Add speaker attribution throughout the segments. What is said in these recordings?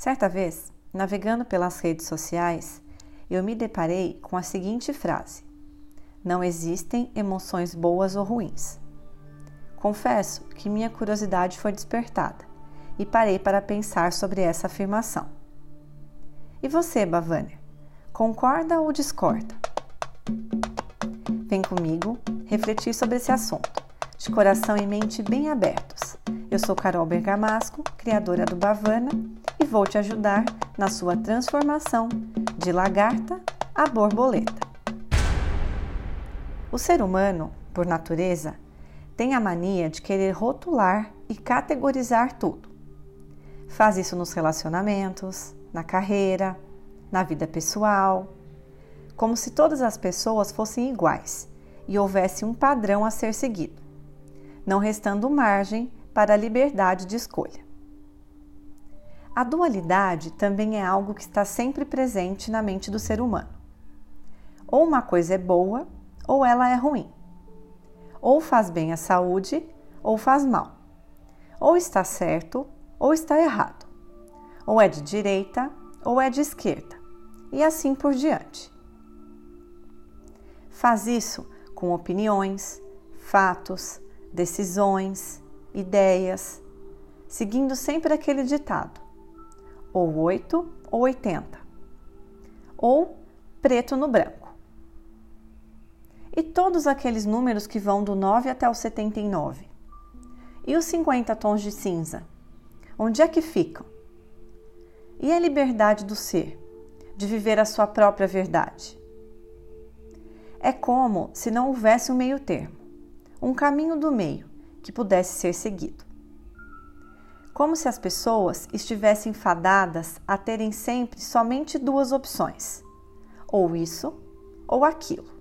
Speaker 1: Certa vez, navegando pelas redes sociais, eu me deparei com a seguinte frase: Não existem emoções boas ou ruins. Confesso que minha curiosidade foi despertada e parei para pensar sobre essa afirmação. E você, Bavânia, concorda ou discorda? Vem comigo refletir sobre esse assunto, de coração e mente bem abertos. Eu sou Carol Bergamasco, criadora do Bavana, e vou te ajudar na sua transformação de lagarta a borboleta. O ser humano, por natureza, tem a mania de querer rotular e categorizar tudo. Faz isso nos relacionamentos, na carreira, na vida pessoal, como se todas as pessoas fossem iguais e houvesse um padrão a ser seguido, não restando margem para a liberdade de escolha. A dualidade também é algo que está sempre presente na mente do ser humano. Ou uma coisa é boa ou ela é ruim ou faz bem à saúde ou faz mal. Ou está certo ou está errado. Ou é de direita ou é de esquerda. E assim por diante. Faz isso com opiniões, fatos, decisões, ideias, seguindo sempre aquele ditado: ou 8 ou 80, ou preto no branco e todos aqueles números que vão do 9 até o 79? E os 50 tons de cinza? Onde é que ficam? E a liberdade do ser, de viver a sua própria verdade? É como se não houvesse um meio-termo, um caminho do meio que pudesse ser seguido. Como se as pessoas estivessem fadadas a terem sempre somente duas opções: ou isso ou aquilo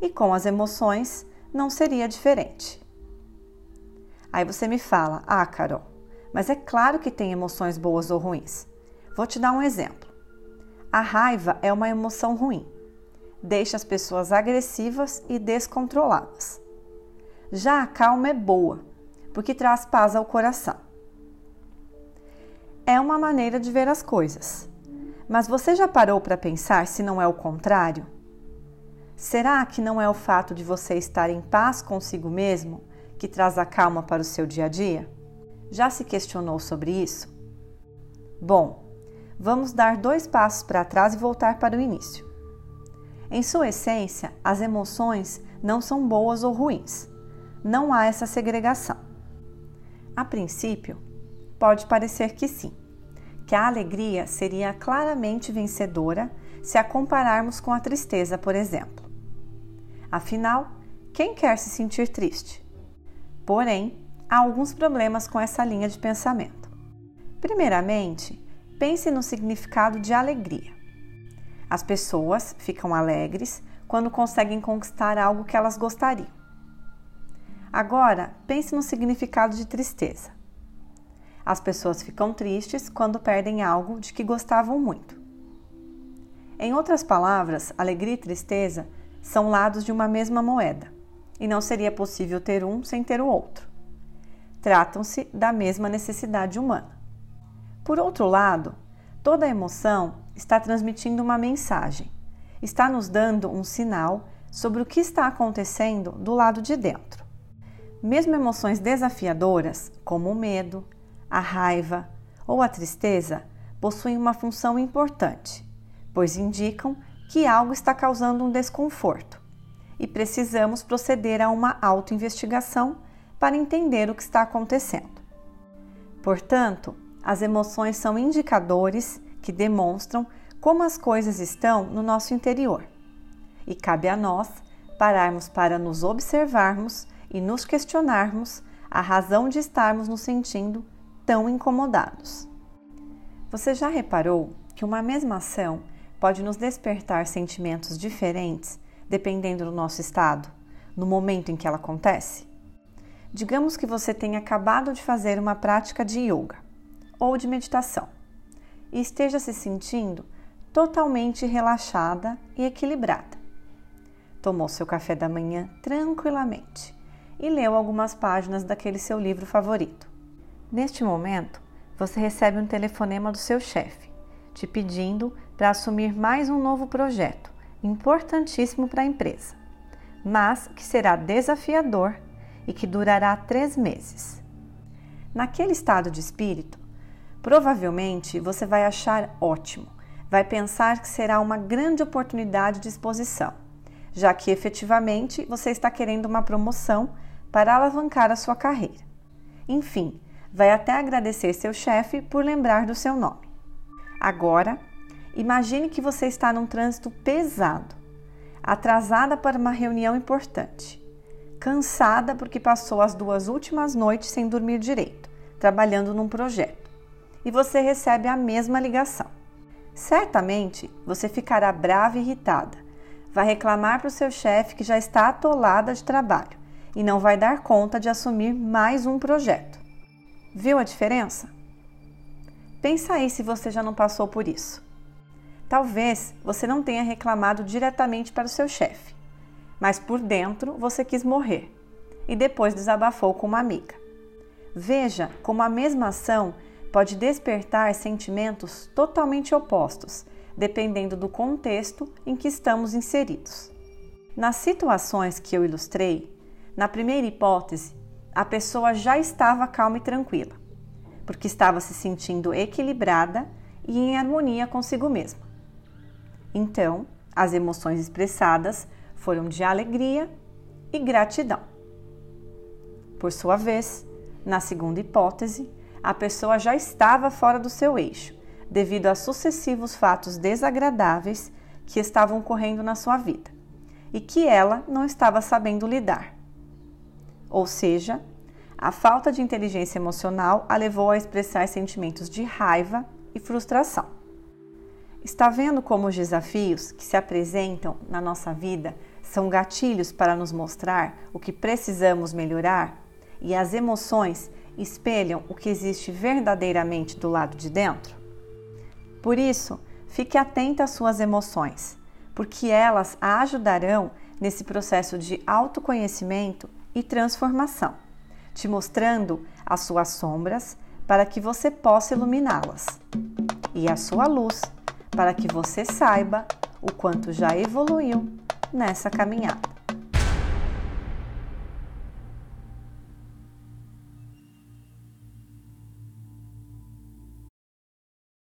Speaker 1: e com as emoções não seria diferente. Aí você me fala: Ah, Carol, mas é claro que tem emoções boas ou ruins. Vou te dar um exemplo. A raiva é uma emoção ruim, deixa as pessoas agressivas e descontroladas. Já a calma é boa, porque traz paz ao coração. É uma maneira de ver as coisas. Mas você já parou para pensar se não é o contrário? Será que não é o fato de você estar em paz consigo mesmo que traz a calma para o seu dia a dia? Já se questionou sobre isso? Bom, vamos dar dois passos para trás e voltar para o início. Em sua essência, as emoções não são boas ou ruins. Não há essa segregação. A princípio, pode parecer que sim, que a alegria seria claramente vencedora se a compararmos com a tristeza, por exemplo. Afinal, quem quer se sentir triste? Porém, há alguns problemas com essa linha de pensamento. Primeiramente, pense no significado de alegria. As pessoas ficam alegres quando conseguem conquistar algo que elas gostariam. Agora, pense no significado de tristeza. As pessoas ficam tristes quando perdem algo de que gostavam muito. Em outras palavras, alegria e tristeza são lados de uma mesma moeda e não seria possível ter um sem ter o outro. Tratam-se da mesma necessidade humana. Por outro lado, toda emoção está transmitindo uma mensagem, está nos dando um sinal sobre o que está acontecendo do lado de dentro. Mesmo emoções desafiadoras, como o medo, a raiva ou a tristeza, possuem uma função importante, pois indicam que algo está causando um desconforto e precisamos proceder a uma autoinvestigação para entender o que está acontecendo. Portanto, as emoções são indicadores que demonstram como as coisas estão no nosso interior e cabe a nós pararmos para nos observarmos e nos questionarmos a razão de estarmos nos sentindo tão incomodados. Você já reparou que uma mesma ação pode nos despertar sentimentos diferentes dependendo do nosso estado, no momento em que ela acontece? Digamos que você tenha acabado de fazer uma prática de yoga ou de meditação e esteja se sentindo totalmente relaxada e equilibrada. Tomou seu café da manhã tranquilamente e leu algumas páginas daquele seu livro favorito. Neste momento, você recebe um telefonema do seu chefe, te pedindo para assumir mais um novo projeto, importantíssimo para a empresa, mas que será desafiador e que durará três meses. Naquele estado de espírito, provavelmente você vai achar ótimo, vai pensar que será uma grande oportunidade de exposição, já que efetivamente você está querendo uma promoção para alavancar a sua carreira. Enfim, vai até agradecer seu chefe por lembrar do seu nome. Agora, imagine que você está num trânsito pesado, atrasada para uma reunião importante, cansada porque passou as duas últimas noites sem dormir direito, trabalhando num projeto, e você recebe a mesma ligação. Certamente você ficará brava e irritada, vai reclamar para o seu chefe que já está atolada de trabalho e não vai dar conta de assumir mais um projeto. Viu a diferença? Pensa aí se você já não passou por isso. Talvez você não tenha reclamado diretamente para o seu chefe, mas por dentro você quis morrer e depois desabafou com uma amiga. Veja como a mesma ação pode despertar sentimentos totalmente opostos, dependendo do contexto em que estamos inseridos. Nas situações que eu ilustrei, na primeira hipótese, a pessoa já estava calma e tranquila, porque estava se sentindo equilibrada e em harmonia consigo mesma. Então, as emoções expressadas foram de alegria e gratidão. Por sua vez, na segunda hipótese, a pessoa já estava fora do seu eixo, devido a sucessivos fatos desagradáveis que estavam ocorrendo na sua vida e que ela não estava sabendo lidar. Ou seja, a falta de inteligência emocional a levou a expressar sentimentos de raiva e frustração. Está vendo como os desafios que se apresentam na nossa vida são gatilhos para nos mostrar o que precisamos melhorar e as emoções espelham o que existe verdadeiramente do lado de dentro? Por isso, fique atenta às suas emoções, porque elas a ajudarão nesse processo de autoconhecimento e transformação, te mostrando as suas sombras para que você possa iluminá-las, e a sua luz para que você saiba o quanto já evoluiu nessa caminhada.